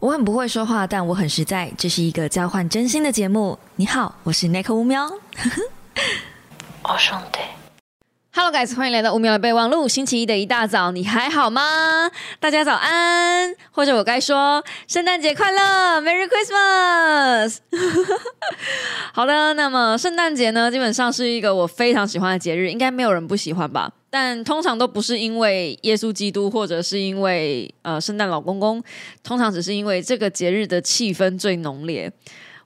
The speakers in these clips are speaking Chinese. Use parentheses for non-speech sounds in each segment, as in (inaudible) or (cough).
我很不会说话，但我很实在。这是一个交换真心的节目。你好，我是 Nick 乌喵。我兄弟。Hello guys，欢迎来到五秒的备忘录。星期一的一大早，你还好吗？大家早安，或者我该说圣诞节快乐，Merry Christmas。(laughs) 好的，那么圣诞节呢，基本上是一个我非常喜欢的节日，应该没有人不喜欢吧？但通常都不是因为耶稣基督，或者是因为呃圣诞老公公，通常只是因为这个节日的气氛最浓烈。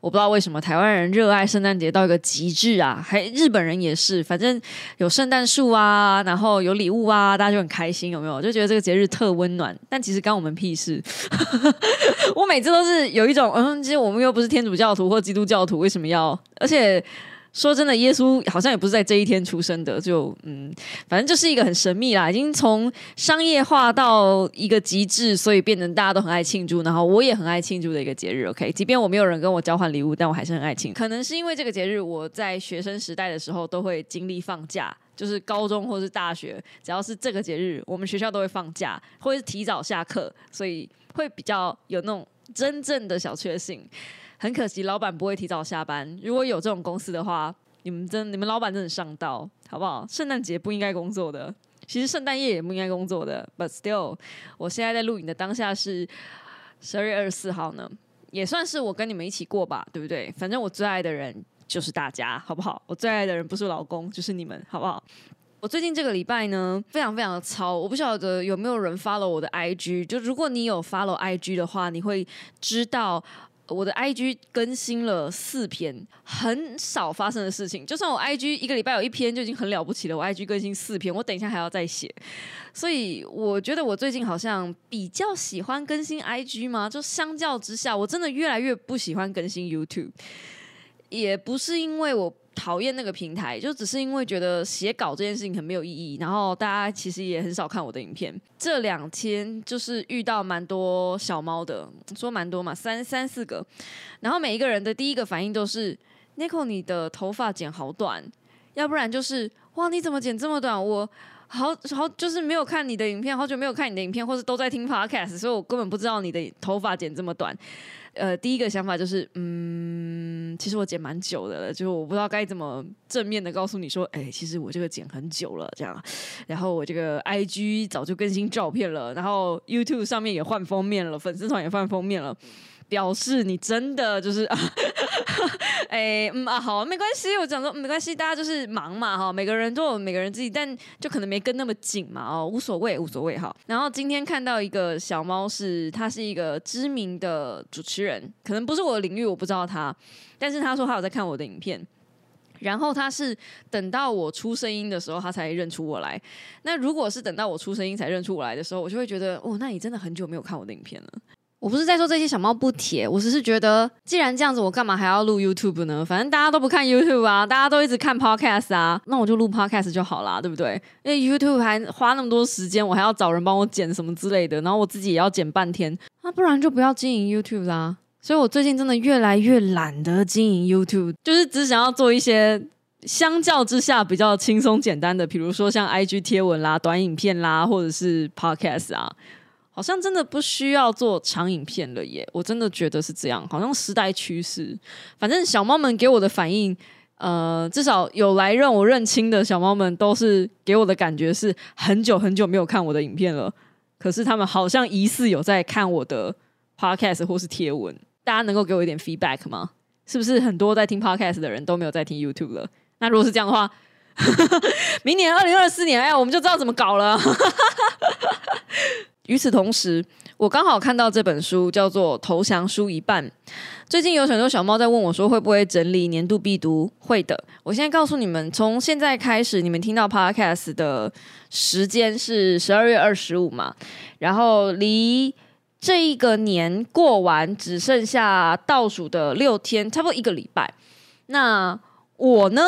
我不知道为什么台湾人热爱圣诞节到一个极致啊，还日本人也是，反正有圣诞树啊，然后有礼物啊，大家就很开心，有没有？就觉得这个节日特温暖。但其实干我们屁事。(laughs) 我每次都是有一种，嗯，其实我们又不是天主教徒或基督教徒，为什么要？而且。说真的，耶稣好像也不是在这一天出生的，就嗯，反正就是一个很神秘啦，已经从商业化到一个极致，所以变成大家都很爱庆祝，然后我也很爱庆祝的一个节日。OK，即便我没有人跟我交换礼物，但我还是很爱庆。可能是因为这个节日，我在学生时代的时候都会经历放假，就是高中或是大学，只要是这个节日，我们学校都会放假，或者是提早下课，所以会比较有那种真正的小确幸。很可惜，老板不会提早下班。如果有这种公司的话，你们真你们老板真的上道，好不好？圣诞节不应该工作的，其实圣诞夜也不应该工作的。But still，我现在在录影的当下是十二月二十四号呢，也算是我跟你们一起过吧，对不对？反正我最爱的人就是大家，好不好？我最爱的人不是老公，就是你们，好不好？我最近这个礼拜呢，非常非常的糙。我不晓得有没有人 follow 我的 IG，就如果你有 follow IG 的话，你会知道。我的 IG 更新了四篇，很少发生的事情。就算我 IG 一个礼拜有一篇就已经很了不起了，我 IG 更新四篇，我等一下还要再写。所以我觉得我最近好像比较喜欢更新 IG 吗？就相较之下，我真的越来越不喜欢更新 YouTube。也不是因为我讨厌那个平台，就只是因为觉得写稿这件事情很没有意义，然后大家其实也很少看我的影片。这两天就是遇到蛮多小猫的，说蛮多嘛，三三四个，然后每一个人的第一个反应都是 Nico，你的头发剪好短，要不然就是哇，你怎么剪这么短？我好好就是没有看你的影片，好久没有看你的影片，或是都在听 Podcast，所以我根本不知道你的头发剪这么短。呃，第一个想法就是，嗯，其实我剪蛮久的了，就我不知道该怎么正面的告诉你说，哎，其实我这个剪很久了，这样。然后我这个 IG 早就更新照片了，然后 YouTube 上面也换封面了，粉丝团也换封面了，表示你真的就是，啊 (laughs) 哎，嗯啊，好，没关系，我讲说没关系，大家就是忙嘛，哈，每个人都有每个人自己，但就可能没跟那么紧嘛，哦，无所谓，无所谓，哈。然后今天看到一个小猫，是它是一个知名的主持人，可能不是我的领域，我不知道他，但是他说他有在看我的影片。然后他是等到我出声音的时候，他才认出我来。那如果是等到我出声音才认出我来的时候，我就会觉得，哦，那你真的很久没有看我的影片了。我不是在说这些小猫不铁，我只是觉得，既然这样子，我干嘛还要录 YouTube 呢？反正大家都不看 YouTube 啊，大家都一直看 Podcast 啊，那我就录 Podcast 就好啦，对不对？因为 YouTube 还花那么多时间，我还要找人帮我剪什么之类的，然后我自己也要剪半天，那不然就不要经营 YouTube 啦。所以我最近真的越来越懒得经营 YouTube，就是只想要做一些相较之下比较轻松简单的，比如说像 IG 贴文啦、短影片啦，或者是 Podcast 啊。好像真的不需要做长影片了耶！我真的觉得是这样，好像时代趋势。反正小猫们给我的反应，呃，至少有来让我认清的小猫们，都是给我的感觉是很久很久没有看我的影片了。可是他们好像疑似有在看我的 podcast 或是贴文。大家能够给我一点 feedback 吗？是不是很多在听 podcast 的人都没有在听 YouTube 了？那如果是这样的话，(laughs) 明年二零二四年，哎，我们就知道怎么搞了。与此同时，我刚好看到这本书叫做《投降书一半》。最近有很多小猫在问我说，会不会整理年度必读？会的。我现在告诉你们，从现在开始，你们听到 Podcast 的时间是十二月二十五嘛？然后离这一个年过完只剩下倒数的六天，差不多一个礼拜。那我呢，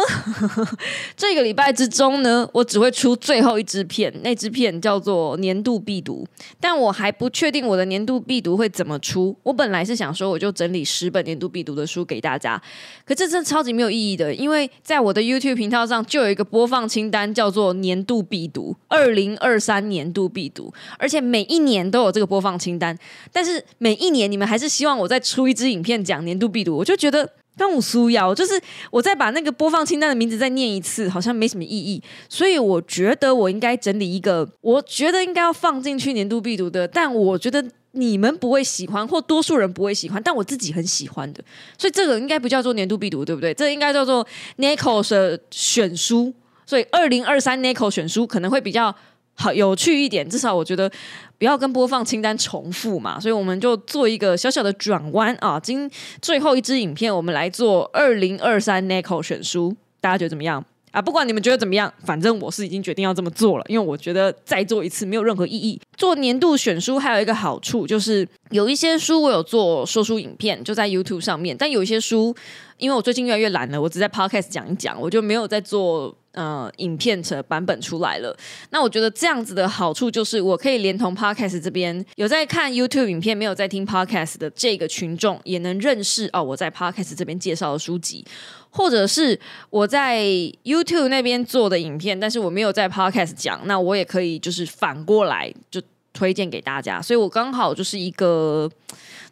(laughs) 这个礼拜之中呢，我只会出最后一支片，那支片叫做年度必读，但我还不确定我的年度必读会怎么出。我本来是想说，我就整理十本年度必读的书给大家，可这真的超级没有意义的，因为在我的 YouTube 频道上就有一个播放清单，叫做年度必读，二零二三年度必读，而且每一年都有这个播放清单，但是每一年你们还是希望我再出一支影片讲年度必读，我就觉得。刚我苏瑶，就是我再把那个播放清单的名字再念一次，好像没什么意义。所以我觉得我应该整理一个，我觉得应该要放进去年度必读的，但我觉得你们不会喜欢，或多数人不会喜欢，但我自己很喜欢的。所以这个应该不叫做年度必读，对不对？这应该叫做 Nico 的选书。所以二零二三 Nico 选书可能会比较。好有趣一点，至少我觉得不要跟播放清单重复嘛，所以我们就做一个小小的转弯啊。今最后一支影片，我们来做二零二三 Nico 选书，大家觉得怎么样啊？不管你们觉得怎么样，反正我是已经决定要这么做了，因为我觉得再做一次没有任何意义。做年度选书还有一个好处就是，有一些书我有做说书影片，就在 YouTube 上面，但有一些书，因为我最近越来越懒了，我只在 Podcast 讲一讲，我就没有在做。呃，影片的版本出来了。那我觉得这样子的好处就是，我可以连同 Podcast 这边有在看 YouTube 影片，没有在听 Podcast 的这个群众，也能认识哦。我在 Podcast 这边介绍的书籍，或者是我在 YouTube 那边做的影片，但是我没有在 Podcast 讲，那我也可以就是反过来就推荐给大家。所以我刚好就是一个，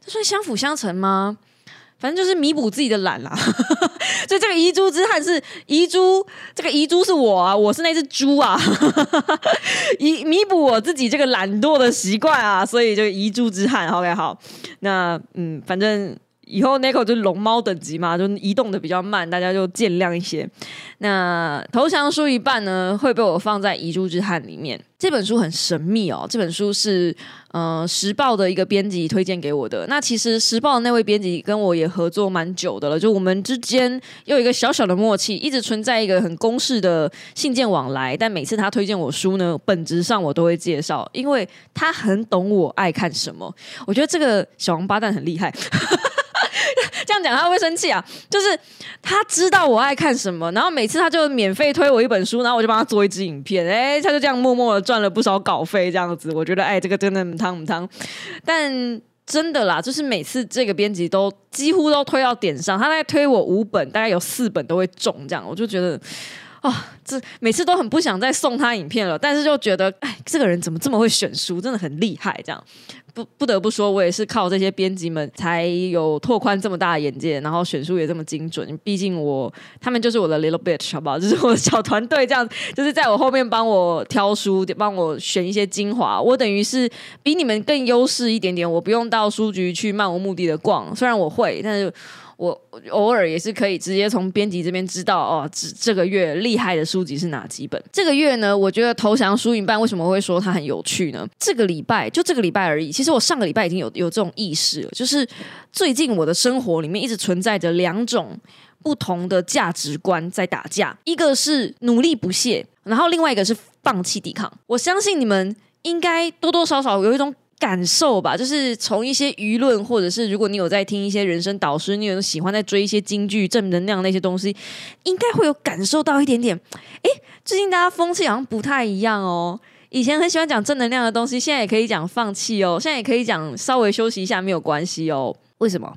这算相辅相成吗？反正就是弥补自己的懒啦，(laughs) 所以这个遗珠之憾是遗珠，这个遗珠是我啊，我是那只猪啊，(laughs) 弥弥补我自己这个懒惰的习惯啊，所以就遗珠之憾。OK，好，那嗯，反正。以后 Niko 就是龙猫等级嘛，就移动的比较慢，大家就见谅一些。那投降书一半呢，会被我放在遗珠之憾里面。这本书很神秘哦，这本书是呃时报的一个编辑推荐给我的。那其实时报的那位编辑跟我也合作蛮久的了，就我们之间又有一个小小的默契，一直存在一个很公式的信件往来。但每次他推荐我书呢，本质上我都会介绍，因为他很懂我爱看什么。我觉得这个小王八蛋很厉害。这样讲他会生气啊！就是他知道我爱看什么，然后每次他就免费推我一本书，然后我就帮他做一支影片，哎，他就这样默默的赚了不少稿费，这样子，我觉得哎，这个真的很汤很汤。但真的啦，就是每次这个编辑都几乎都推到点上，他在推我五本，大概有四本都会中，这样我就觉得啊，这每次都很不想再送他影片了，但是就觉得哎，这个人怎么这么会选书，真的很厉害，这样。不不得不说，我也是靠这些编辑们才有拓宽这么大的眼界，然后选书也这么精准。毕竟我他们就是我的 little bitch，好不好？(laughs) 就是我的小团队，这样就是在我后面帮我挑书，帮我选一些精华。我等于是比你们更优势一点点，我不用到书局去漫无目的的逛，虽然我会，但是。我偶尔也是可以直接从编辑这边知道哦，这这个月厉害的书籍是哪几本？这个月呢，我觉得投降输赢半为什么会说它很有趣呢？这个礼拜就这个礼拜而已。其实我上个礼拜已经有有这种意识了，就是最近我的生活里面一直存在着两种不同的价值观在打架，一个是努力不懈，然后另外一个是放弃抵抗。我相信你们应该多多少少有一种。感受吧，就是从一些舆论，或者是如果你有在听一些人生导师，你有喜欢在追一些京剧正能量那些东西，应该会有感受到一点点。哎，最近大家风气好像不太一样哦。以前很喜欢讲正能量的东西，现在也可以讲放弃哦，现在也可以讲稍微休息一下没有关系哦。为什么？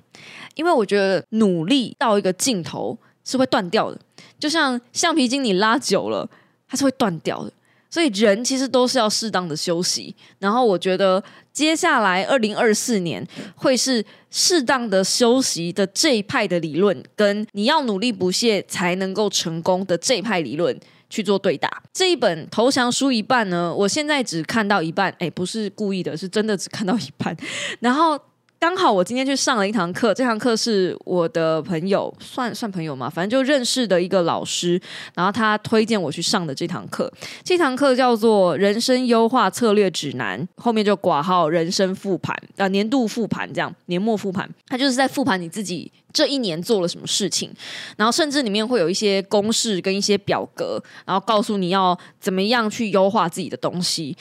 因为我觉得努力到一个尽头是会断掉的，就像橡皮筋你拉久了，它是会断掉的。所以人其实都是要适当的休息，然后我觉得接下来二零二四年会是适当的休息的这一派的理论，跟你要努力不懈才能够成功的这一派理论去做对打。这一本投降书一半呢，我现在只看到一半，哎，不是故意的，是真的只看到一半，然后。刚好我今天去上了一堂课，这堂课是我的朋友，算算朋友嘛，反正就认识的一个老师，然后他推荐我去上的这堂课。这堂课叫做《人生优化策略指南》，后面就挂号“人生复盘”啊，年度复盘这样，年末复盘，他就是在复盘你自己这一年做了什么事情，然后甚至里面会有一些公式跟一些表格，然后告诉你要怎么样去优化自己的东西。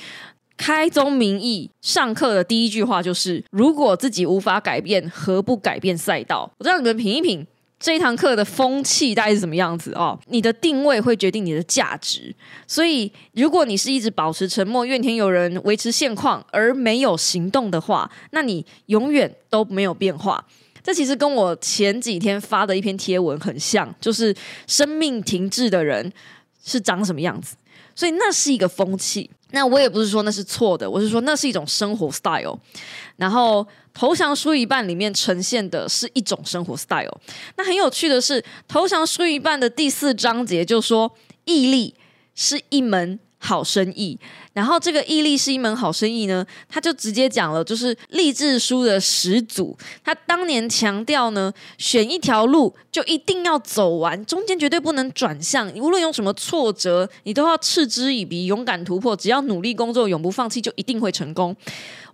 开宗明义，上课的第一句话就是：如果自己无法改变，何不改变赛道？我让你们品一品这一堂课的风气大概是什么样子哦？你的定位会决定你的价值，所以如果你是一直保持沉默、怨天尤人、维持现况而没有行动的话，那你永远都没有变化。这其实跟我前几天发的一篇贴文很像，就是生命停滞的人是长什么样子。所以那是一个风气。那我也不是说那是错的，我是说那是一种生活 style。然后投降输一半里面呈现的是一种生活 style。那很有趣的是，投降输一半的第四章节就说，毅力是一门好生意。然后这个毅力是一门好生意呢，他就直接讲了，就是励志书的始祖，他当年强调呢，选一条路就一定要走完，中间绝对不能转向，无论有什么挫折，你都要嗤之以鼻，勇敢突破，只要努力工作，永不放弃，就一定会成功。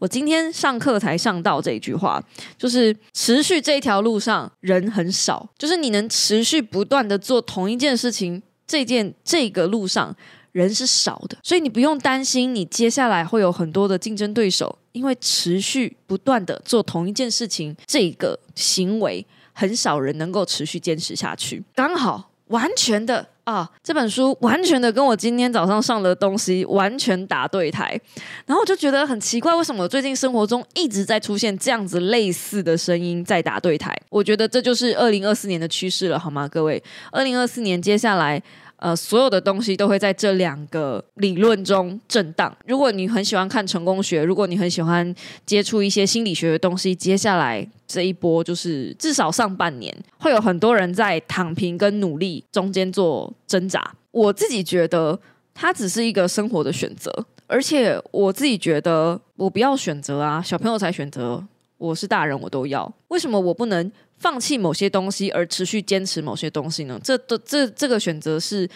我今天上课才上到这一句话，就是持续这条路上人很少，就是你能持续不断的做同一件事情，这件这个路上。人是少的，所以你不用担心，你接下来会有很多的竞争对手，因为持续不断的做同一件事情，这个行为很少人能够持续坚持下去。刚好完全的啊，这本书完全的跟我今天早上上的东西完全打对台，然后我就觉得很奇怪，为什么最近生活中一直在出现这样子类似的声音在打对台？我觉得这就是二零二四年的趋势了，好吗，各位？二零二四年接下来。呃，所有的东西都会在这两个理论中震荡。如果你很喜欢看成功学，如果你很喜欢接触一些心理学的东西，接下来这一波就是至少上半年会有很多人在躺平跟努力中间做挣扎。我自己觉得它只是一个生活的选择，而且我自己觉得我不要选择啊，小朋友才选择，我是大人我都要，为什么我不能？放弃某些东西而持续坚持某些东西呢？这的这这个选择是，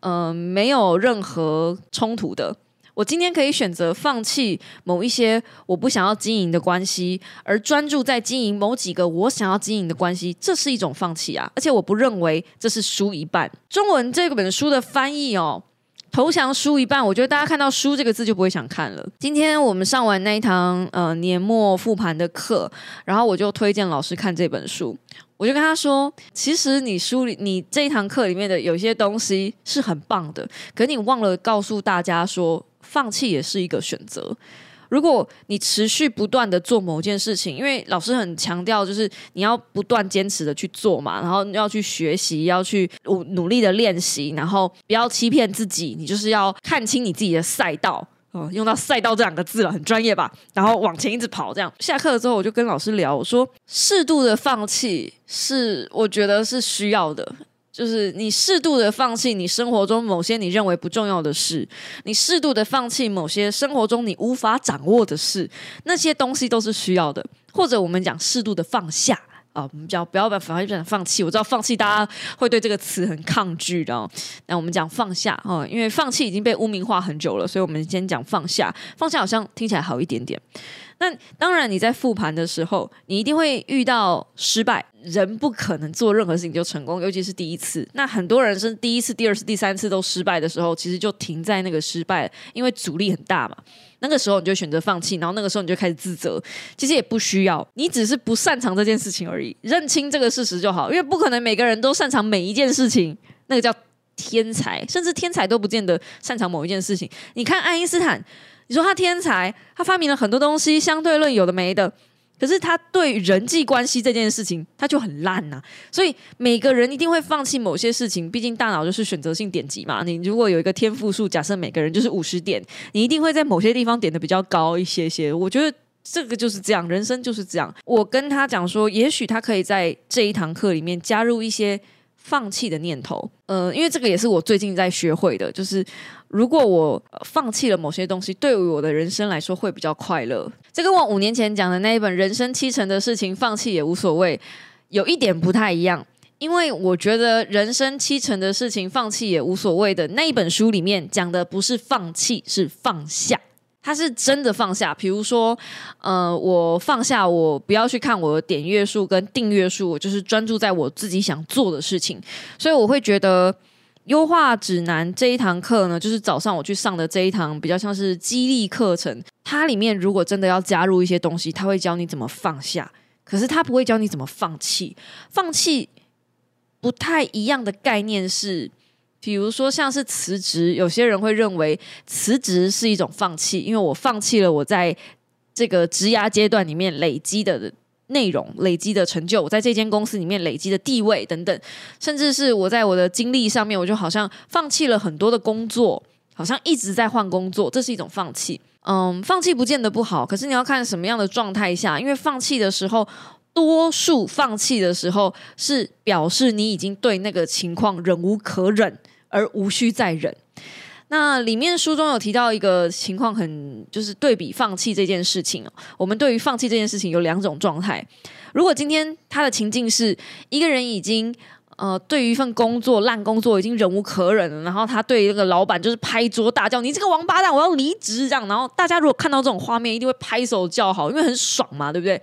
呃，没有任何冲突的。我今天可以选择放弃某一些我不想要经营的关系，而专注在经营某几个我想要经营的关系，这是一种放弃啊！而且我不认为这是输一半。中文这本书的翻译哦。投降输一半，我觉得大家看到“输”这个字就不会想看了。今天我们上完那一堂呃年末复盘的课，然后我就推荐老师看这本书。我就跟他说：“其实你书里你这一堂课里面的有些东西是很棒的，可你忘了告诉大家说，放弃也是一个选择。”如果你持续不断的做某件事情，因为老师很强调，就是你要不断坚持的去做嘛，然后要去学习，要去努努力的练习，然后不要欺骗自己，你就是要看清你自己的赛道哦，用到赛道这两个字了，很专业吧？然后往前一直跑，这样。下课了之后，我就跟老师聊，我说适度的放弃是我觉得是需要的。就是你适度的放弃你生活中某些你认为不重要的事，你适度的放弃某些生活中你无法掌握的事，那些东西都是需要的。或者我们讲适度的放下啊，我们讲不要把反而讲放弃。我知道放弃大家会对这个词很抗拒的，那我们讲放下啊，因为放弃已经被污名化很久了，所以我们先讲放下。放下好像听起来好一点点。那当然，你在复盘的时候，你一定会遇到失败。人不可能做任何事情就成功，尤其是第一次。那很多人是第一次、第二次、第三次都失败的时候，其实就停在那个失败，因为阻力很大嘛。那个时候你就选择放弃，然后那个时候你就开始自责。其实也不需要，你只是不擅长这件事情而已，认清这个事实就好。因为不可能每个人都擅长每一件事情，那个叫天才，甚至天才都不见得擅长某一件事情。你看爱因斯坦。你说他天才，他发明了很多东西，相对论有的没的，可是他对人际关系这件事情他就很烂呐。所以每个人一定会放弃某些事情，毕竟大脑就是选择性点击嘛。你如果有一个天赋数，假设每个人就是五十点，你一定会在某些地方点的比较高一些些。我觉得这个就是这样，人生就是这样。我跟他讲说，也许他可以在这一堂课里面加入一些。放弃的念头，呃，因为这个也是我最近在学会的，就是如果我放弃了某些东西，对于我的人生来说会比较快乐。这跟我五年前讲的那一本《人生七成的事情放弃也无所谓》有一点不太一样，因为我觉得《人生七成的事情放弃也无所谓》的那一本书里面讲的不是放弃，是放下。他是真的放下，比如说，呃，我放下，我不要去看我的点阅数跟订阅数，我就是专注在我自己想做的事情。所以我会觉得优化指南这一堂课呢，就是早上我去上的这一堂，比较像是激励课程。它里面如果真的要加入一些东西，他会教你怎么放下，可是他不会教你怎么放弃。放弃不太一样的概念是，比如说像是辞职，有些人会认为辞职是一种放弃，因为我放弃了我在这个职涯阶段里面累积的内容、累积的成就，我在这间公司里面累积的地位等等，甚至是我在我的经历上面，我就好像放弃了很多的工作，好像一直在换工作，这是一种放弃。嗯，放弃不见得不好，可是你要看什么样的状态下，因为放弃的时候。多数放弃的时候，是表示你已经对那个情况忍无可忍，而无需再忍。那里面书中有提到一个情况，很就是对比放弃这件事情我们对于放弃这件事情有两种状态。如果今天他的情境是一个人已经呃对于一份工作烂工作已经忍无可忍了，然后他对那个老板就是拍桌大叫：“你这个王八蛋，我要离职！”这样，然后大家如果看到这种画面，一定会拍手叫好，因为很爽嘛，对不对？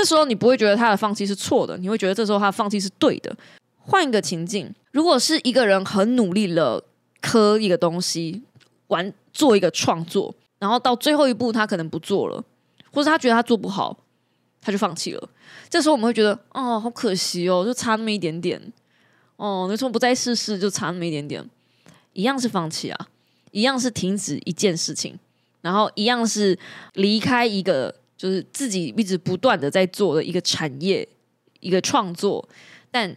这时候你不会觉得他的放弃是错的，你会觉得这时候他的放弃是对的。换一个情境，如果是一个人很努力了磕一个东西，完做一个创作，然后到最后一步他可能不做了，或者他觉得他做不好，他就放弃了。这时候我们会觉得，哦，好可惜哦，就差那么一点点。哦，那时候不再试试，就差那么一点点，一样是放弃啊，一样是停止一件事情，然后一样是离开一个。就是自己一直不断的在做的一个产业，一个创作，但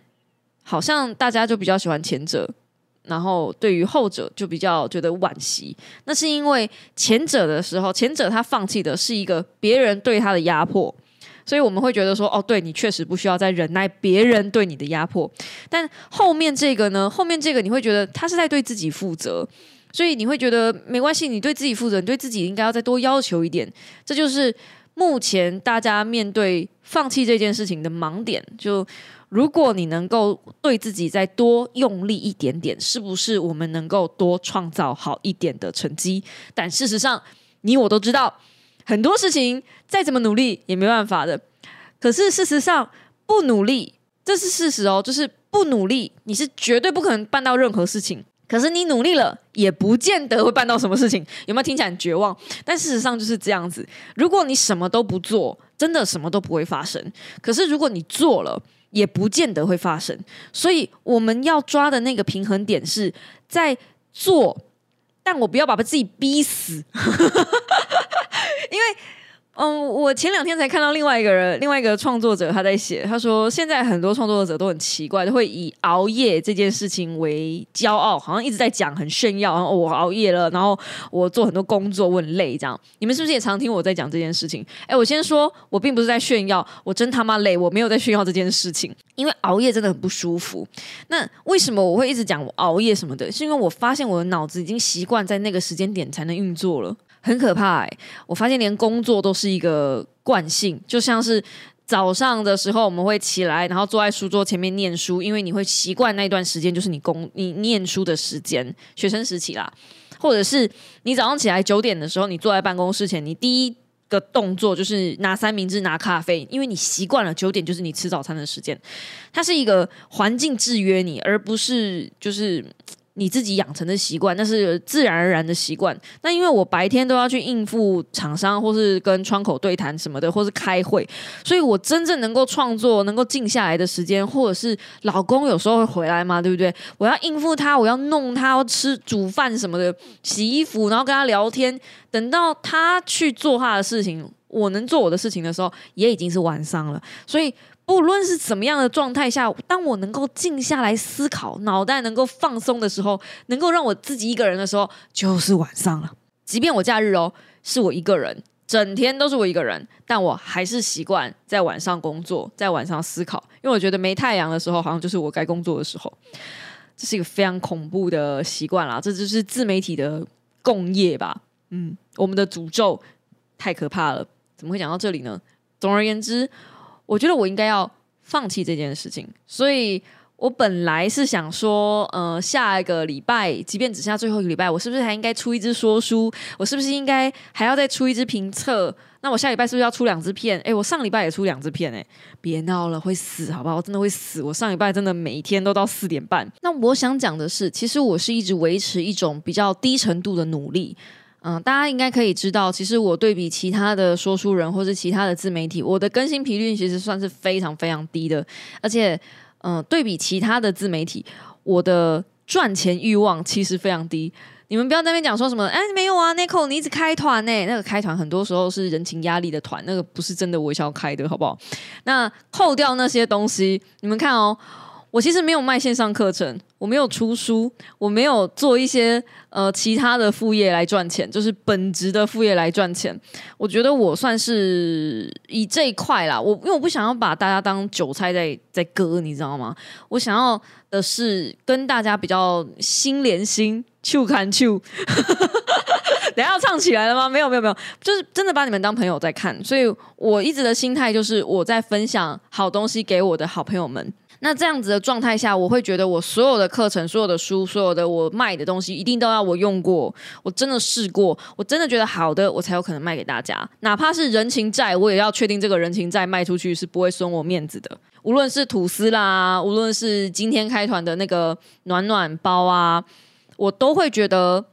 好像大家就比较喜欢前者，然后对于后者就比较觉得惋惜。那是因为前者的时候，前者他放弃的是一个别人对他的压迫，所以我们会觉得说，哦，对你确实不需要再忍耐别人对你的压迫。但后面这个呢？后面这个你会觉得他是在对自己负责，所以你会觉得没关系，你对自己负责，你对自己应该要再多要求一点。这就是。目前大家面对放弃这件事情的盲点，就如果你能够对自己再多用力一点点，是不是我们能够多创造好一点的成绩？但事实上，你我都知道，很多事情再怎么努力也没办法的。可是事实上，不努力这是事实哦，就是不努力，你是绝对不可能办到任何事情。可是你努力了，也不见得会办到什么事情，有没有听起来很绝望？但事实上就是这样子。如果你什么都不做，真的什么都不会发生。可是如果你做了，也不见得会发生。所以我们要抓的那个平衡点是在做，但我不要把自己逼死，(laughs) 因为。嗯，我前两天才看到另外一个人，另外一个创作者他在写，他说现在很多创作者都很奇怪，都会以熬夜这件事情为骄傲，好像一直在讲很炫耀，然后我熬夜了，然后我做很多工作，我很累，这样。你们是不是也常听我在讲这件事情？哎，我先说，我并不是在炫耀，我真他妈累，我没有在炫耀这件事情，因为熬夜真的很不舒服。那为什么我会一直讲我熬夜什么的？是因为我发现我的脑子已经习惯在那个时间点才能运作了。很可怕哎！我发现连工作都是一个惯性，就像是早上的时候我们会起来，然后坐在书桌前面念书，因为你会习惯那段时间就是你工你念书的时间，学生时期啦，或者是你早上起来九点的时候，你坐在办公室前，你第一个动作就是拿三明治、拿咖啡，因为你习惯了九点就是你吃早餐的时间，它是一个环境制约你，而不是就是。你自己养成的习惯，那是自然而然的习惯。那因为我白天都要去应付厂商，或是跟窗口对谈什么的，或是开会，所以我真正能够创作、能够静下来的时间，或者是老公有时候会回来嘛，对不对？我要应付他，我要弄他，吃煮饭什么的，洗衣服，然后跟他聊天。等到他去做他的事情，我能做我的事情的时候，也已经是晚上了。所以。不论是怎么样的状态下，当我能够静下来思考，脑袋能够放松的时候，能够让我自己一个人的时候，就是晚上了。即便我假日哦，是我一个人，整天都是我一个人，但我还是习惯在晚上工作，在晚上思考，因为我觉得没太阳的时候，好像就是我该工作的时候。这是一个非常恐怖的习惯啦，这就是自媒体的共业吧？嗯，我们的诅咒太可怕了。怎么会讲到这里呢？总而言之。我觉得我应该要放弃这件事情，所以我本来是想说，呃，下一个礼拜，即便只剩下最后一个礼拜，我是不是还应该出一支说书？我是不是应该还要再出一支评测？那我下礼拜是不是要出两支片？哎，我上礼拜也出两支片，哎，别闹了，会死，好不好？我真的会死。我上礼拜真的每一天都到四点半。那我想讲的是，其实我是一直维持一种比较低程度的努力。嗯，大家应该可以知道，其实我对比其他的说书人或是其他的自媒体，我的更新频率其实算是非常非常低的。而且，嗯、对比其他的自媒体，我的赚钱欲望其实非常低。你们不要在那边讲说什么，哎，没有啊 n i c o 你一直开团呢、那个开团很多时候是人情压力的团，那个不是真的我想要开的，好不好？那扣掉那些东西，你们看哦，我其实没有卖线上课程，我没有出书，我没有做一些呃其他的副业来赚钱，就是本职的副业来赚钱。我觉得我算是以这一块啦，我因为我不想要把大家当韭菜在在割，你知道吗？我想要的是跟大家比较心连心，触看触。(laughs) 等下要唱起来了吗？没有没有没有，就是真的把你们当朋友在看，所以我一直的心态就是我在分享好东西给我的好朋友们。那这样子的状态下，我会觉得我所有的课程、所有的书、所有的我卖的东西，一定都要我用过，我真的试过，我真的觉得好的，我才有可能卖给大家。哪怕是人情债，我也要确定这个人情债卖出去是不会损我面子的。无论是吐司啦，无论是今天开团的那个暖暖包啊，我都会觉得。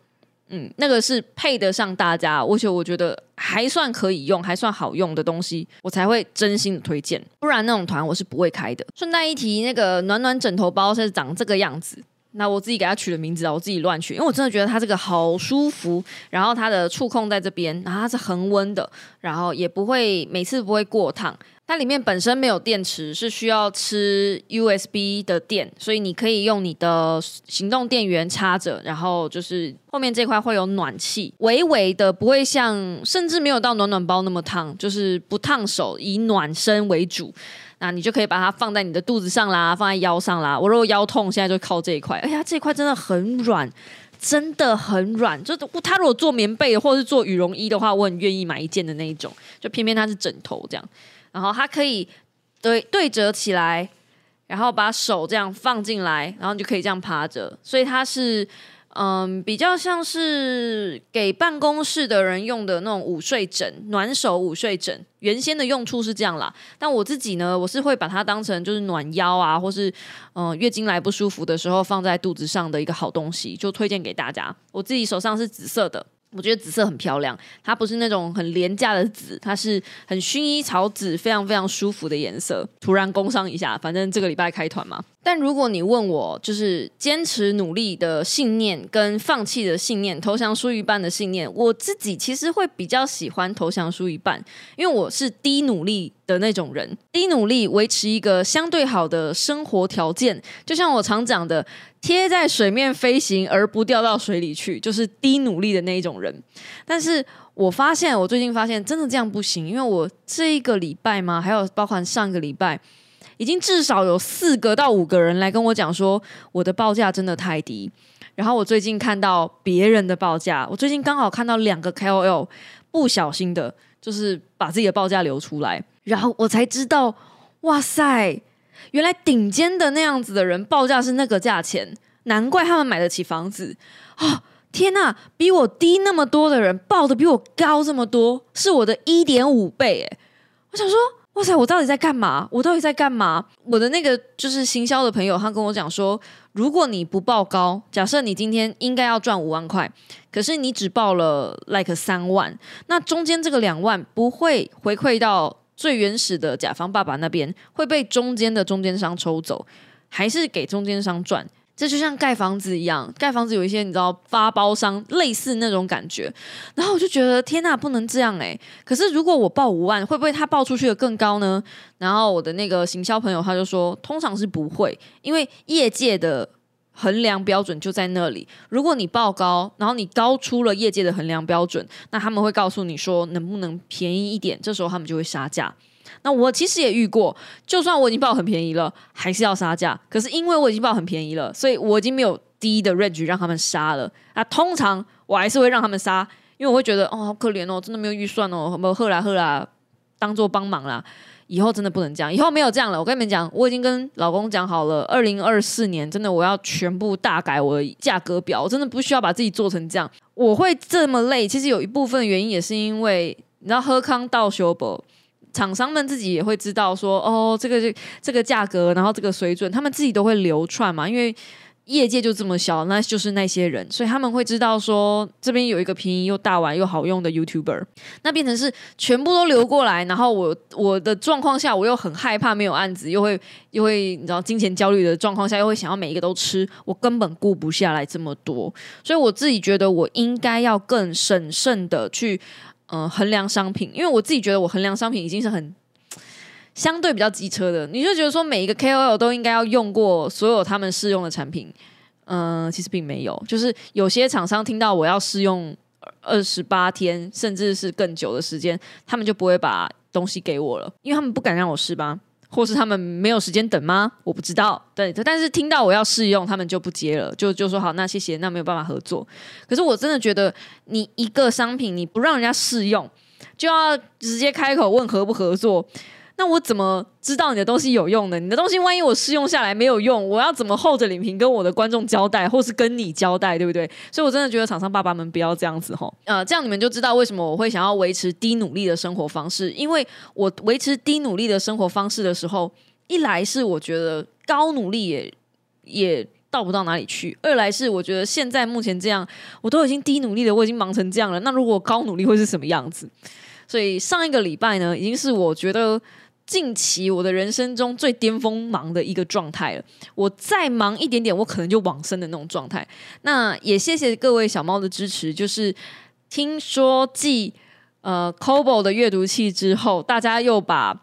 嗯，那个是配得上大家，而且我觉得还算可以用，还算好用的东西，我才会真心的推荐。不然那种团我是不会开的。顺带一提，那个暖暖枕头包是长这个样子，那我自己给它取的名字啊，我自己乱取，因为我真的觉得它这个好舒服，然后它的触控在这边，然后它是恒温的，然后也不会每次不会过烫。它里面本身没有电池，是需要吃 USB 的电，所以你可以用你的行动电源插着，然后就是后面这块会有暖气，微微的不会像，甚至没有到暖暖包那么烫，就是不烫手，以暖身为主。那你就可以把它放在你的肚子上啦，放在腰上啦。我如果腰痛，现在就靠这一块。哎呀，这一块真的很软，真的很软。就是它如果做棉被或者是做羽绒衣的话，我很愿意买一件的那一种。就偏偏它是枕头这样。然后它可以对对折起来，然后把手这样放进来，然后你就可以这样趴着，所以它是嗯比较像是给办公室的人用的那种午睡枕，暖手午睡枕。原先的用处是这样啦，但我自己呢，我是会把它当成就是暖腰啊，或是嗯月经来不舒服的时候放在肚子上的一个好东西，就推荐给大家。我自己手上是紫色的。我觉得紫色很漂亮，它不是那种很廉价的紫，它是很薰衣草紫，非常非常舒服的颜色。突然工商一下，反正这个礼拜开团嘛。但如果你问我，就是坚持努力的信念跟放弃的信念，投降输一半的信念，我自己其实会比较喜欢投降输一半，因为我是低努力的那种人，低努力维持一个相对好的生活条件，就像我常讲的。贴在水面飞行而不掉到水里去，就是低努力的那一种人。但是我发现，我最近发现真的这样不行，因为我这一个礼拜嘛，还有包括上个礼拜，已经至少有四个到五个人来跟我讲说，我的报价真的太低。然后我最近看到别人的报价，我最近刚好看到两个 KOL 不小心的，就是把自己的报价流出来，然后我才知道，哇塞！原来顶尖的那样子的人报价是那个价钱，难怪他们买得起房子啊！天呐，比我低那么多的人报的比我高这么多，是我的一点五倍诶。我想说，哇塞，我到底在干嘛？我到底在干嘛？我的那个就是行销的朋友，他跟我讲说，如果你不报高，假设你今天应该要赚五万块，可是你只报了 like 三万，那中间这个两万不会回馈到。最原始的甲方爸爸那边会被中间的中间商抽走，还是给中间商赚？这就像盖房子一样，盖房子有一些你知道发包商类似那种感觉。然后我就觉得天呐，不能这样诶。可是如果我报五万，会不会他报出去的更高呢？然后我的那个行销朋友他就说，通常是不会，因为业界的。衡量标准就在那里。如果你报高，然后你高出了业界的衡量标准，那他们会告诉你说能不能便宜一点。这时候他们就会杀价。那我其实也遇过，就算我已经报很便宜了，还是要杀价。可是因为我已经报很便宜了，所以我已经没有低的 range 让他们杀了。那通常我还是会让他们杀，因为我会觉得哦，好可怜哦，真的没有预算哦，没有喝啦喝啦，当做帮忙啦。以后真的不能这样，以后没有这样了。我跟你们讲，我已经跟老公讲好了，二零二四年真的我要全部大改我的价格表，我真的不需要把自己做成这样。我会这么累，其实有一部分原因也是因为你知道，喝康到修博厂商们自己也会知道说，哦，这个这个价格，然后这个水准，他们自己都会流窜嘛，因为业界就这么小，那就是那些人，所以他们会知道说这边有一个便宜又大碗又好用的 YouTuber，那变成是全部都流过来，然后我我的状况下，我又很害怕没有案子，又会 (laughs) 又会你知道金钱焦虑的状况下，又会想要每一个都吃，我根本顾不下来这么多，所以我自己觉得我应该要更审慎的去嗯衡量商品，因为我自己觉得我衡量商品已经是很。(tsk) 相对比较机车的，你就觉得说每一个 KOL 都应该要用过所有他们试用的产品，嗯，其实并没有。就是有些厂商听到我要试用二十八天，甚至是更久的时间，他们就不会把东西给我了，因为他们不敢让我试吧，或是他们没有时间等吗？我不知道。对，但是听到我要试用，他们就不接了，就就说好，那谢谢，那没有办法合作。可是我真的觉得，你一个商品你不让人家试用，就要直接开口问合不合作。那我怎么知道你的东西有用呢？你的东西万一我试用下来没有用，我要怎么厚着脸皮跟我的观众交代，或是跟你交代，对不对？所以我真的觉得厂商爸爸们不要这样子吼，呃，这样你们就知道为什么我会想要维持低努力的生活方式，因为我维持低努力的生活方式的时候，一来是我觉得高努力也也到不到哪里去，二来是我觉得现在目前这样，我都已经低努力了，我已经忙成这样了，那如果高努力会是什么样子？所以上一个礼拜呢，已经是我觉得。近期我的人生中最巅峰忙的一个状态了，我再忙一点点，我可能就往生的那种状态。那也谢谢各位小猫的支持，就是听说继呃 Kobo 的阅读器之后，大家又把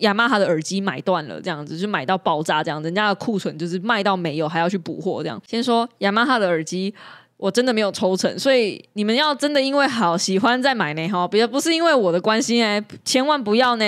雅马哈的耳机买断了，这样子就买到爆炸，这样人家的库存就是卖到没有，还要去补货这样。先说雅马哈的耳机。我真的没有抽成，所以你们要真的因为好喜欢再买呢哈，别不是因为我的关心哎，千万不要呢，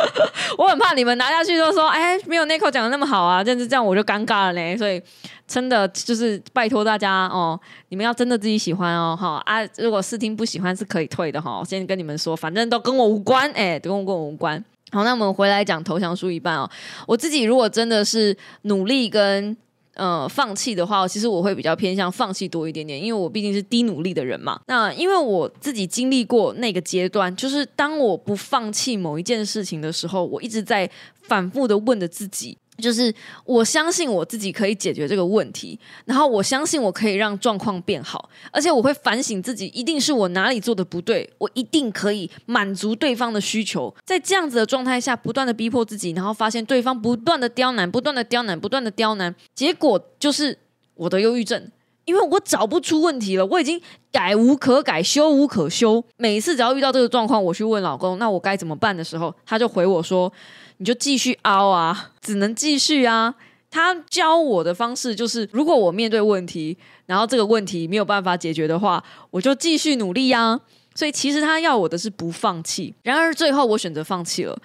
(laughs) 我很怕你们拿下去都说哎，没有 n i c o 讲的那么好啊，但是这样我就尴尬了呢，所以真的就是拜托大家哦，你们要真的自己喜欢哦哈啊，如果试听不喜欢是可以退的哈，先跟你们说，反正都跟我无关哎，都跟我无关。好，那我们回来讲投降书一半哦，我自己如果真的是努力跟。呃，放弃的话，其实我会比较偏向放弃多一点点，因为我毕竟是低努力的人嘛。那因为我自己经历过那个阶段，就是当我不放弃某一件事情的时候，我一直在反复的问着自己。就是我相信我自己可以解决这个问题，然后我相信我可以让状况变好，而且我会反省自己，一定是我哪里做的不对，我一定可以满足对方的需求。在这样子的状态下，不断的逼迫自己，然后发现对方不断的刁难，不断的刁难，不断的刁难，结果就是我的忧郁症，因为我找不出问题了，我已经改无可改，修无可修。每一次只要遇到这个状况，我去问老公，那我该怎么办的时候，他就回我说。你就继续凹啊，只能继续啊。他教我的方式就是，如果我面对问题，然后这个问题没有办法解决的话，我就继续努力呀。所以其实他要我的是不放弃。然而最后我选择放弃了。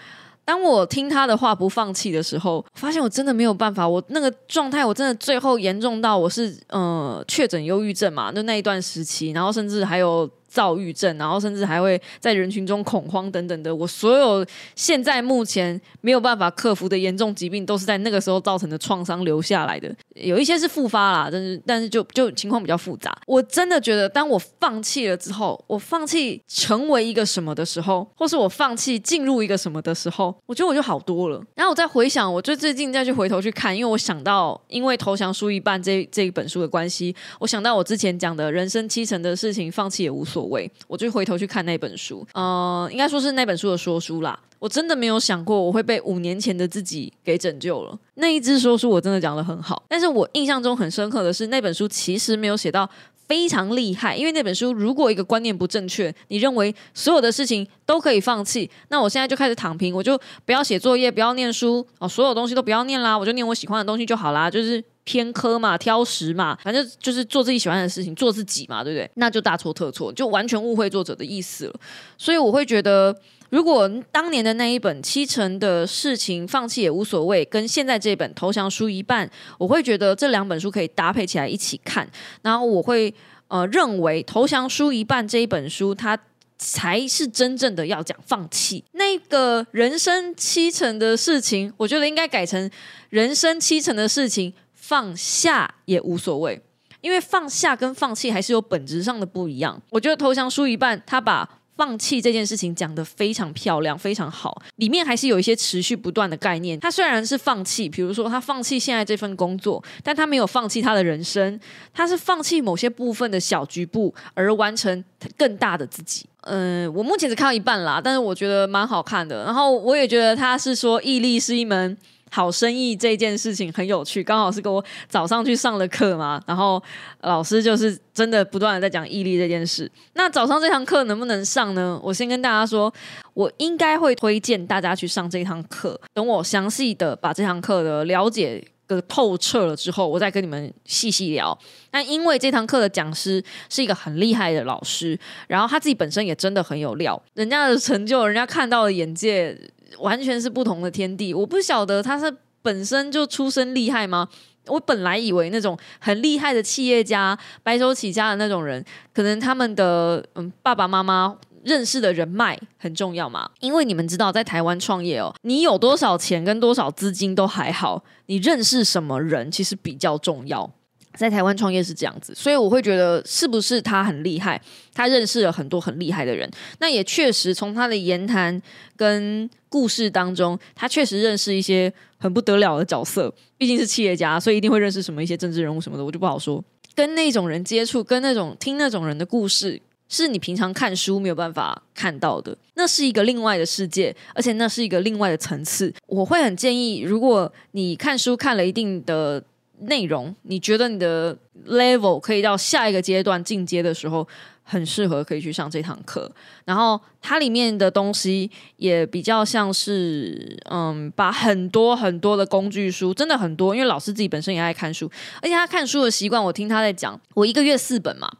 当我听他的话不放弃的时候，发现我真的没有办法。我那个状态，我真的最后严重到我是呃确诊忧郁症嘛，就那一段时期，然后甚至还有。躁郁症，然后甚至还会在人群中恐慌等等的。我所有现在目前没有办法克服的严重疾病，都是在那个时候造成的创伤留下来的。有一些是复发啦，但是但是就就情况比较复杂。我真的觉得，当我放弃了之后，我放弃成为一个什么的时候，或是我放弃进入一个什么的时候，我觉得我就好多了。然后我再回想，我就最近再去回头去看，因为我想到，因为投降输一半这这一本书的关系，我想到我之前讲的人生七成的事情，放弃也无所。所谓，我就回头去看那本书，呃，应该说是那本书的说书啦。我真的没有想过我会被五年前的自己给拯救了。那一只说书我真的讲的很好，但是我印象中很深刻的是那本书其实没有写到非常厉害。因为那本书如果一个观念不正确，你认为所有的事情都可以放弃，那我现在就开始躺平，我就不要写作业，不要念书哦，所有东西都不要念啦，我就念我喜欢的东西就好啦，就是。偏科嘛，挑食嘛，反正就是做自己喜欢的事情，做自己嘛，对不对？那就大错特错，就完全误会作者的意思了。所以我会觉得，如果当年的那一本七成的事情放弃也无所谓，跟现在这本投降输一半，我会觉得这两本书可以搭配起来一起看。然后我会呃认为投降输一半这一本书，它才是真正的要讲放弃那个人生七成的事情。我觉得应该改成人生七成的事情。放下也无所谓，因为放下跟放弃还是有本质上的不一样。我觉得投降输一半，他把放弃这件事情讲得非常漂亮，非常好。里面还是有一些持续不断的概念。他虽然是放弃，比如说他放弃现在这份工作，但他没有放弃他的人生，他是放弃某些部分的小局部，而完成更大的自己。嗯，我目前只看到一半啦，但是我觉得蛮好看的。然后我也觉得他是说毅力是一门。好生意这件事情很有趣，刚好是跟我早上去上了课嘛，然后老师就是真的不断的在讲毅力这件事。那早上这堂课能不能上呢？我先跟大家说，我应该会推荐大家去上这堂课。等我详细的把这堂课的了解个透彻了之后，我再跟你们细细聊。那因为这堂课的讲师是一个很厉害的老师，然后他自己本身也真的很有料，人家的成就，人家看到的眼界。完全是不同的天地，我不晓得他是本身就出身厉害吗？我本来以为那种很厉害的企业家、白手起家的那种人，可能他们的嗯爸爸妈妈认识的人脉很重要嘛。因为你们知道，在台湾创业哦，你有多少钱跟多少资金都还好，你认识什么人其实比较重要。在台湾创业是这样子，所以我会觉得是不是他很厉害？他认识了很多很厉害的人，那也确实从他的言谈跟故事当中，他确实认识一些很不得了的角色。毕竟是企业家，所以一定会认识什么一些政治人物什么的，我就不好说。跟那种人接触，跟那种听那种人的故事，是你平常看书没有办法看到的。那是一个另外的世界，而且那是一个另外的层次。我会很建议，如果你看书看了一定的。内容，你觉得你的 level 可以到下一个阶段进阶的时候，很适合可以去上这堂课。然后它里面的东西也比较像是，嗯，把很多很多的工具书，真的很多，因为老师自己本身也爱看书，而且他看书的习惯，我听他在讲，我一个月四本嘛，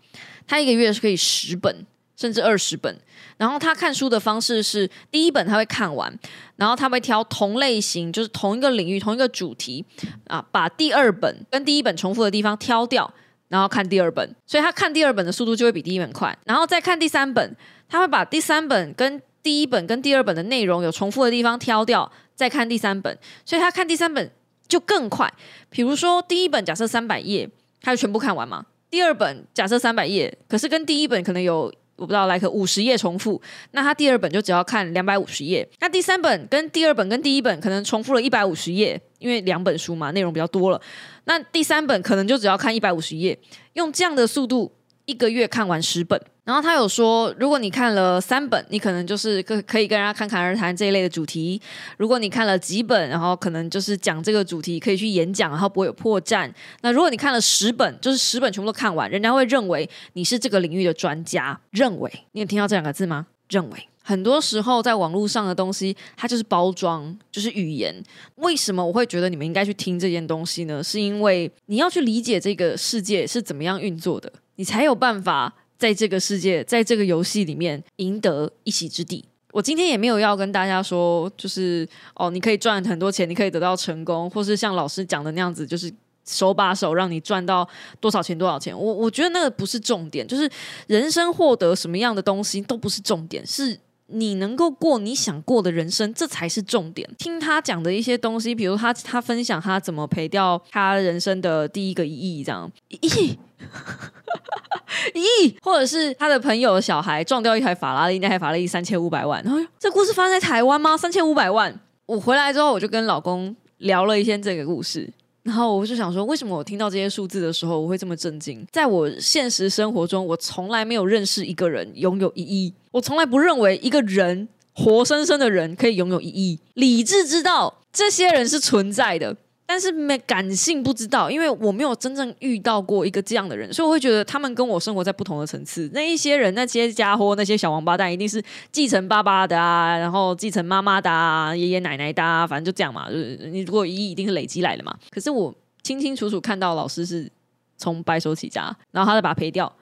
他一个月是可以十本。甚至二十本，然后他看书的方式是：第一本他会看完，然后他会挑同类型，就是同一个领域、同一个主题啊，把第二本跟第一本重复的地方挑掉，然后看第二本。所以他看第二本的速度就会比第一本快，然后再看第三本，他会把第三本跟第一本跟第二本的内容有重复的地方挑掉，再看第三本。所以他看第三本就更快。比如说第一本假设三百页，他就全部看完嘛。第二本假设三百页，可是跟第一本可能有。我不知道来个五十页重复，那他第二本就只要看两百五十页。那第三本跟第二本跟第一本可能重复了一百五十页，因为两本书嘛，内容比较多了。那第三本可能就只要看一百五十页，用这样的速度。一个月看完十本，然后他有说，如果你看了三本，你可能就是可可以跟人家侃侃而谈这一类的主题；如果你看了几本，然后可能就是讲这个主题，可以去演讲，然后不会有破绽。那如果你看了十本，就是十本全部都看完，人家会认为你是这个领域的专家。认为你有听到这两个字吗？认为很多时候在网络上的东西，它就是包装，就是语言。为什么我会觉得你们应该去听这件东西呢？是因为你要去理解这个世界是怎么样运作的。你才有办法在这个世界，在这个游戏里面赢得一席之地。我今天也没有要跟大家说，就是哦，你可以赚很多钱，你可以得到成功，或是像老师讲的那样子，就是手把手让你赚到多少钱多少钱。我我觉得那个不是重点，就是人生获得什么样的东西都不是重点，是你能够过你想过的人生，这才是重点。听他讲的一些东西，比如他他分享他怎么赔掉他人生的第一个一亿，这样亿。(laughs) 咦，或者是他的朋友的小孩撞掉一台法拉利，那台法拉利三千五百万。然后这故事发生在台湾吗？三千五百万。我回来之后，我就跟老公聊了一些这个故事，然后我就想说，为什么我听到这些数字的时候，我会这么震惊？在我现实生活中，我从来没有认识一个人拥有一亿，我从来不认为一个人活生生的人可以拥有一亿。理智知道这些人是存在的。但是没感性不知道，因为我没有真正遇到过一个这样的人，所以我会觉得他们跟我生活在不同的层次。那一些人，那些家伙，那些小王八蛋，一定是继承爸爸的啊，然后继承妈妈的啊，爷爷奶奶的啊，反正就这样嘛。就是你如果一一定是累积来的嘛。可是我清清楚楚看到老师是从白手起家，然后他再把它赔 (laughs) 掉，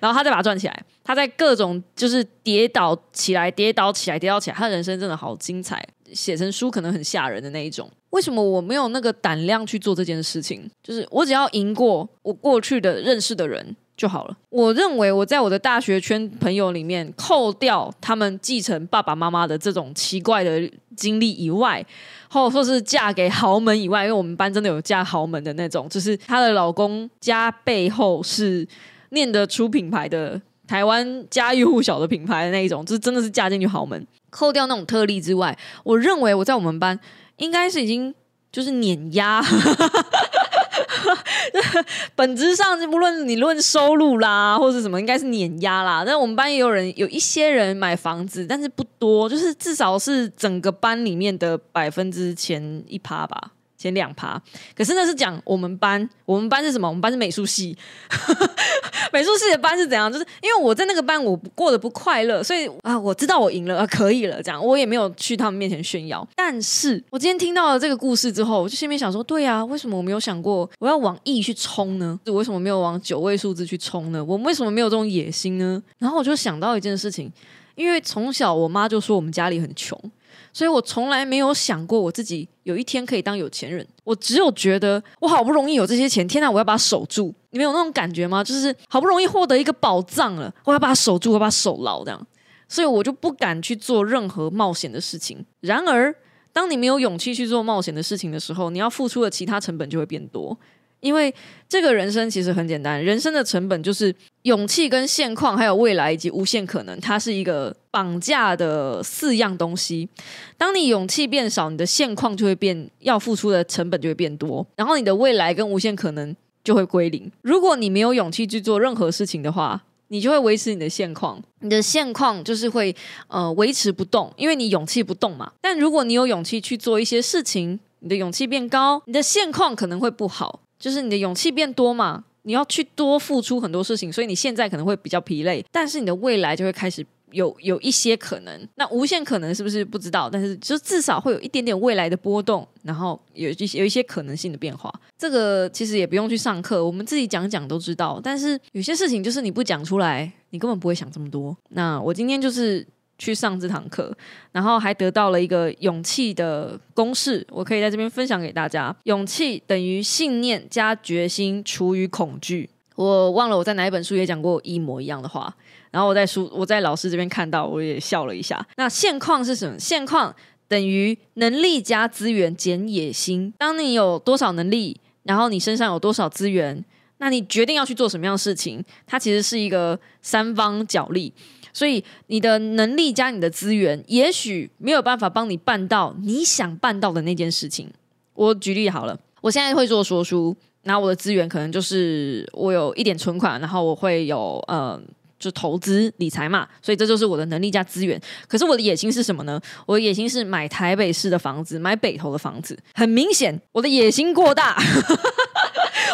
然后他再把它赚起来，他在各种就是跌倒起来，跌倒起来，跌倒起来，他的人生真的好精彩。写成书可能很吓人的那一种，为什么我没有那个胆量去做这件事情？就是我只要赢过我过去的认识的人就好了。我认为我在我的大学圈朋友里面，扣掉他们继承爸爸妈妈的这种奇怪的经历以外，或者说是嫁给豪门以外，因为我们班真的有嫁豪门的那种，就是她的老公家背后是念得出品牌的。台湾家喻户晓的品牌的那一种，就是真的是嫁进去豪门。扣掉那种特例之外，我认为我在我们班应该是已经就是碾压。本质上，无论你论收入啦，或者什么，应该是碾压啦。但我们班也有人，有一些人买房子，但是不多，就是至少是整个班里面的百分之前一趴吧。前两趴，可是那是讲我们班，我们班是什么？我们班是美术系，(laughs) 美术系的班是怎样？就是因为我在那个班，我过得不快乐，所以啊，我知道我赢了啊，可以了，这样我也没有去他们面前炫耀。但是我今天听到了这个故事之后，我就心里面想说，对啊，为什么我没有想过我要往亿去冲呢？我为什么没有往九位数字去冲呢？我为什么没有这种野心呢？然后我就想到一件事情，因为从小我妈就说我们家里很穷。所以我从来没有想过我自己有一天可以当有钱人，我只有觉得我好不容易有这些钱，天哪，我要把它守住。你们有那种感觉吗？就是好不容易获得一个宝藏了，我要把它守住，我要把它守牢，这样。所以我就不敢去做任何冒险的事情。然而，当你没有勇气去做冒险的事情的时候，你要付出的其他成本就会变多。因为这个人生其实很简单，人生的成本就是勇气、跟现况、还有未来以及无限可能，它是一个绑架的四样东西。当你勇气变少，你的现况就会变，要付出的成本就会变多，然后你的未来跟无限可能就会归零。如果你没有勇气去做任何事情的话，你就会维持你的现况，你的现况就是会呃维持不动，因为你勇气不动嘛。但如果你有勇气去做一些事情，你的勇气变高，你的现况可能会不好。就是你的勇气变多嘛，你要去多付出很多事情，所以你现在可能会比较疲累，但是你的未来就会开始有有一些可能。那无限可能是不是不知道？但是就至少会有一点点未来的波动，然后有一些有一些可能性的变化。这个其实也不用去上课，我们自己讲讲都知道。但是有些事情就是你不讲出来，你根本不会想这么多。那我今天就是。去上这堂课，然后还得到了一个勇气的公式，我可以在这边分享给大家。勇气等于信念加决心除以恐惧。我忘了我在哪一本书也讲过一模一样的话。然后我在书我在老师这边看到，我也笑了一下。那现况是什么？现况等于能力加资源减野心。当你有多少能力，然后你身上有多少资源，那你决定要去做什么样的事情，它其实是一个三方角力。所以你的能力加你的资源，也许没有办法帮你办到你想办到的那件事情。我举例好了，我现在会做说书，然后我的资源可能就是我有一点存款，然后我会有呃，就投资理财嘛，所以这就是我的能力加资源。可是我的野心是什么呢？我的野心是买台北市的房子，买北投的房子。很明显，我的野心过大。(laughs)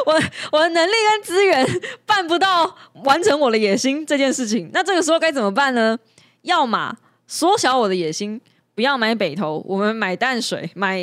我 (laughs) 我的能力跟资源办不到完成我的野心这件事情，那这个时候该怎么办呢？要么缩小我的野心，不要买北投，我们买淡水，买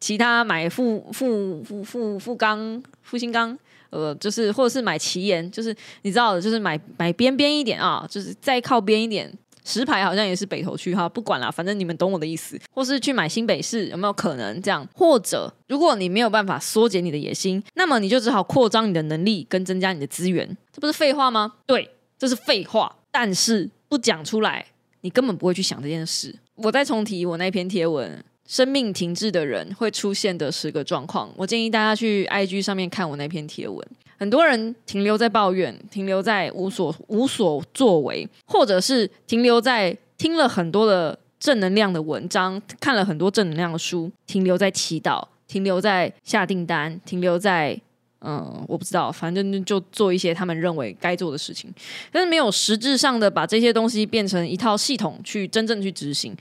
其他买富富富富富钢复兴钢，呃，就是或者是买奇岩，就是你知道的，就是买买边边一点啊，就是再靠边一点。石牌好像也是北投区哈，不管啦，反正你们懂我的意思。或是去买新北市，有没有可能这样？或者如果你没有办法缩减你的野心，那么你就只好扩张你的能力跟增加你的资源，这不是废话吗？对，这是废话。但是不讲出来，你根本不会去想这件事。我再重提我那篇贴文。生命停滞的人会出现的十个状况，我建议大家去 IG 上面看我那篇贴文。很多人停留在抱怨，停留在无所无所作为，或者是停留在听了很多的正能量的文章，看了很多正能量的书，停留在祈祷，停留在下订单，停留在嗯，我不知道，反正就做一些他们认为该做的事情，但是没有实质上的把这些东西变成一套系统去真正去执行。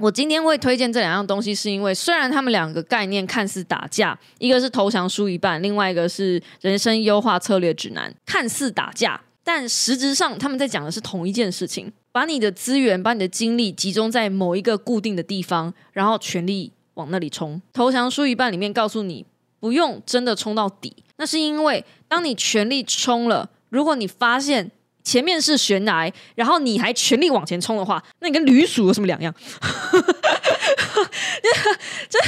我今天会推荐这两样东西，是因为虽然他们两个概念看似打架，一个是投降输一半，另外一个是人生优化策略指南，看似打架，但实质上他们在讲的是同一件事情：把你的资源、把你的精力集中在某一个固定的地方，然后全力往那里冲。投降输一半里面告诉你，不用真的冲到底，那是因为当你全力冲了，如果你发现。前面是悬崖，然后你还全力往前冲的话，那你跟驴鼠有什么两样？(laughs) 这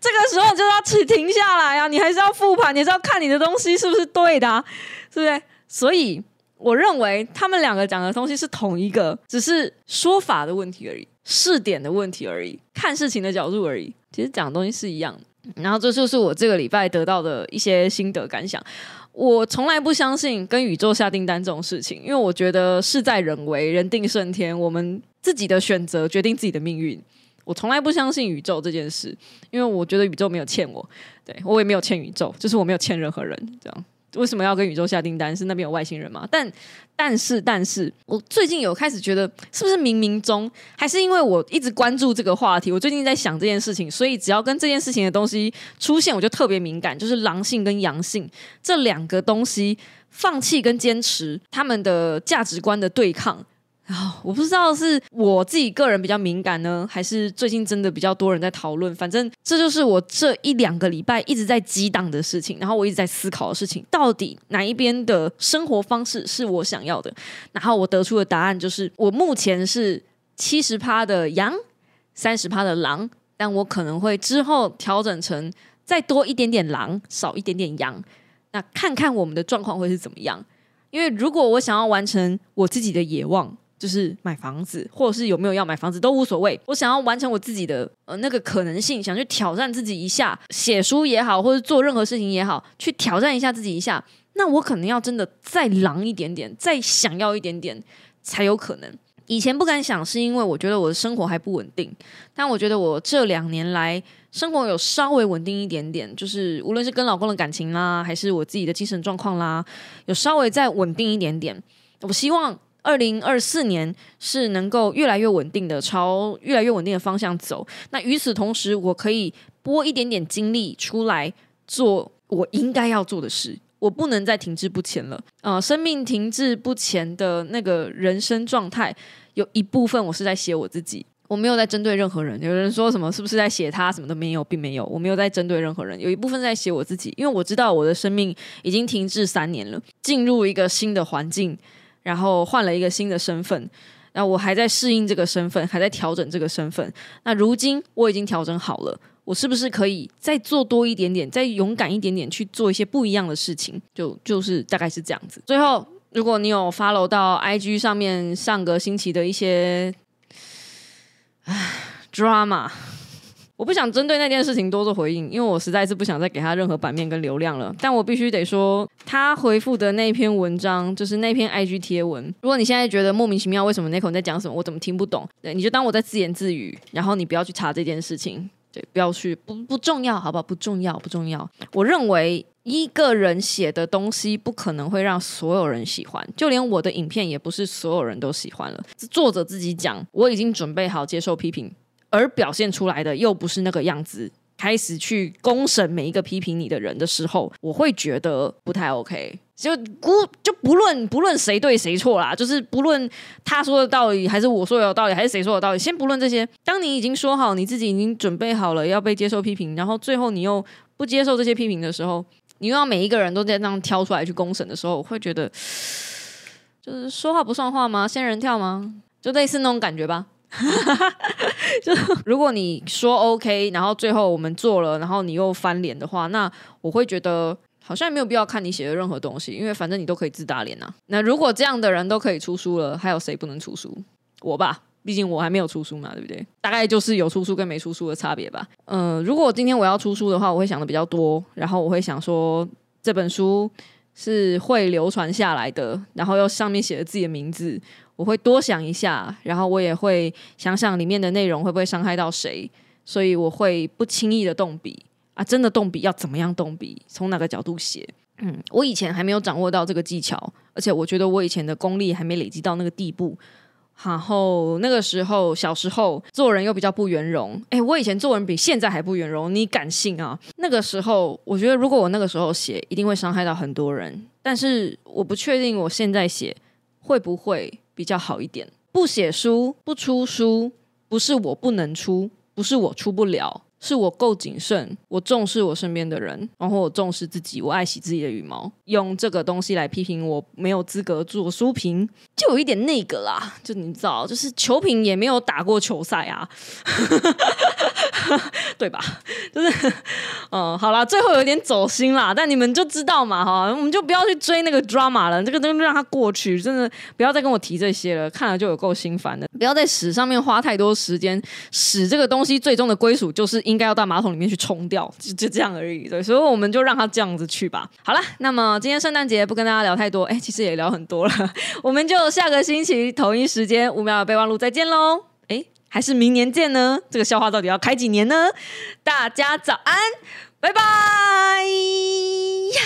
这个时候就要停停下来啊！你还是要复盘，你是要看你的东西是不是对的，是不是？所以我认为他们两个讲的东西是同一个，只是说法的问题而已，试点的问题而已，看事情的角度而已。其实讲的东西是一样的。然后这就是我这个礼拜得到的一些心得感想。我从来不相信跟宇宙下订单这种事情，因为我觉得事在人为，人定胜天，我们自己的选择决定自己的命运。我从来不相信宇宙这件事，因为我觉得宇宙没有欠我，对我也没有欠宇宙，就是我没有欠任何人。这样为什么要跟宇宙下订单？是那边有外星人吗？但但是但是我最近有开始觉得，是不是冥冥中，还是因为我一直关注这个话题，我最近在想这件事情，所以只要跟这件事情的东西出现，我就特别敏感，就是狼性跟阳性这两个东西，放弃跟坚持，他们的价值观的对抗。啊，我不知道是我自己个人比较敏感呢，还是最近真的比较多人在讨论。反正这就是我这一两个礼拜一直在激荡的事情，然后我一直在思考的事情，到底哪一边的生活方式是我想要的？然后我得出的答案就是，我目前是七十趴的羊，三十趴的狼，但我可能会之后调整成再多一点点狼，少一点点羊。那看看我们的状况会是怎么样？因为如果我想要完成我自己的野望。就是买房子，或者是有没有要买房子都无所谓。我想要完成我自己的呃那个可能性，想去挑战自己一下，写书也好，或者做任何事情也好，去挑战一下自己一下。那我可能要真的再狼一点点，再想要一点点才有可能。以前不敢想，是因为我觉得我的生活还不稳定。但我觉得我这两年来生活有稍微稳定一点点，就是无论是跟老公的感情啦，还是我自己的精神状况啦，有稍微再稳定一点点。我希望。二零二四年是能够越来越稳定的，朝越来越稳定的方向走。那与此同时，我可以拨一点点精力出来做我应该要做的事。我不能再停滞不前了。呃，生命停滞不前的那个人生状态，有一部分我是在写我自己，我没有在针对任何人。有人说什么是不是在写他？什么都没有，并没有，我没有在针对任何人。有一部分在写我自己，因为我知道我的生命已经停滞三年了，进入一个新的环境。然后换了一个新的身份，那我还在适应这个身份，还在调整这个身份。那如今我已经调整好了，我是不是可以再做多一点点，再勇敢一点点去做一些不一样的事情？就就是大概是这样子。最后，如果你有 follow 到 IG 上面上个星期的一些唉 drama。我不想针对那件事情多做回应，因为我实在是不想再给他任何版面跟流量了。但我必须得说，他回复的那篇文章就是那篇 IG 贴文。如果你现在觉得莫名其妙，为什么那口在讲什么，我怎么听不懂？对，你就当我在自言自语，然后你不要去查这件事情，对，不要去，不不重要，好不好？不重要，不重要。我认为一个人写的东西不可能会让所有人喜欢，就连我的影片也不是所有人都喜欢了。作者自己讲，我已经准备好接受批评。而表现出来的又不是那个样子，开始去公审每一个批评你的人的时候，我会觉得不太 OK。就不就不论不论谁对谁错啦，就是不论他说的道理还是我说的有道理，还是谁说的道理，先不论这些。当你已经说好你自己已经准备好了要被接受批评，然后最后你又不接受这些批评的时候，你又要每一个人都在那样挑出来去公审的时候，我会觉得就是说话不算话吗？仙人跳吗？就类似那种感觉吧。(laughs) (laughs) 就如果你说 OK，然后最后我们做了，然后你又翻脸的话，那我会觉得好像也没有必要看你写的任何东西，因为反正你都可以自打脸啊。那如果这样的人都可以出书了，还有谁不能出书？我吧，毕竟我还没有出书嘛，对不对？大概就是有出书跟没出书的差别吧。嗯，如果今天我要出书的话，我会想的比较多，然后我会想说这本书是会流传下来的，然后又上面写了自己的名字。我会多想一下，然后我也会想想里面的内容会不会伤害到谁，所以我会不轻易的动笔啊！真的动笔要怎么样动笔？从哪个角度写？嗯，我以前还没有掌握到这个技巧，而且我觉得我以前的功力还没累积到那个地步。然后那个时候小时候做人又比较不圆融，哎，我以前做人比现在还不圆融，你敢信啊？那个时候我觉得如果我那个时候写，一定会伤害到很多人，但是我不确定我现在写会不会。比较好一点，不写书不出书，不是我不能出，不是我出不了，是我够谨慎，我重视我身边的人，然后我重视自己，我爱惜自己的羽毛。用这个东西来批评我，没有资格做书评。就有一点那个啦，就你知道，就是球评也没有打过球赛啊，(laughs) 对吧？就是，嗯，好啦，最后有点走心啦，但你们就知道嘛，哈，我们就不要去追那个 drama 了，这个东西让它过去，真的不要再跟我提这些了，看了就有够心烦的，不要在屎上面花太多时间，屎这个东西最终的归属就是应该要到马桶里面去冲掉，就就这样而已，对，所以我们就让它这样子去吧。好了，那么今天圣诞节不跟大家聊太多，哎，其实也聊很多了，我们就下个星期同一时间五秒的备忘录再见喽！哎，还是明年见呢？这个笑话到底要开几年呢？大家早安，拜拜呀！